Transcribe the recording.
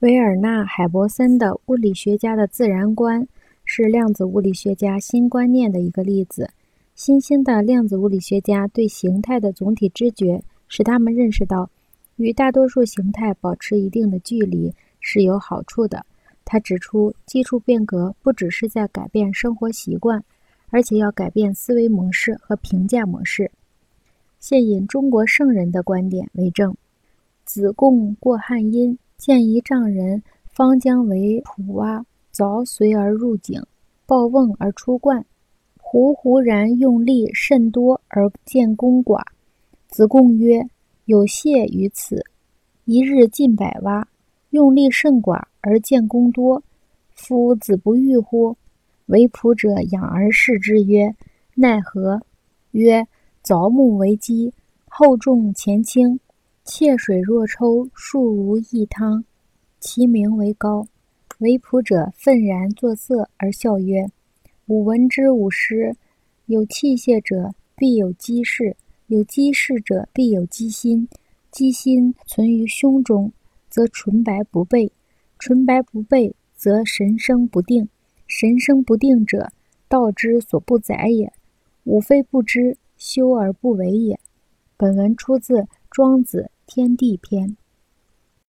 维尔纳·海伯森的《物理学家的自然观》是量子物理学家新观念的一个例子。新兴的量子物理学家对形态的总体知觉，使他们认识到，与大多数形态保持一定的距离是有好处的。他指出，技术变革不只是在改变生活习惯，而且要改变思维模式和评价模式。现引中国圣人的观点为证：“子贡过汉阴。”见一丈人方将为普蛙，凿随而入井，抱瓮而出灌。胡胡然用力甚多而见功寡。子贡曰：“有谢于此。一日进百蛙，用力甚寡而见功多。夫子不欲乎？”为仆者仰而视之曰：“奈何？”曰：“凿木为基，厚重前倾。”切水若抽，数如一汤，其名为高。为仆者愤然作色而笑曰：“吾闻之吾师，有器械者必有机事，有机事者必有机心。机心存于胸中，则纯白不备；纯白不备，则神生不定。神生不定者，道之所不载也。吾非不知，修而不为也。”本文出自。庄子《天地篇》。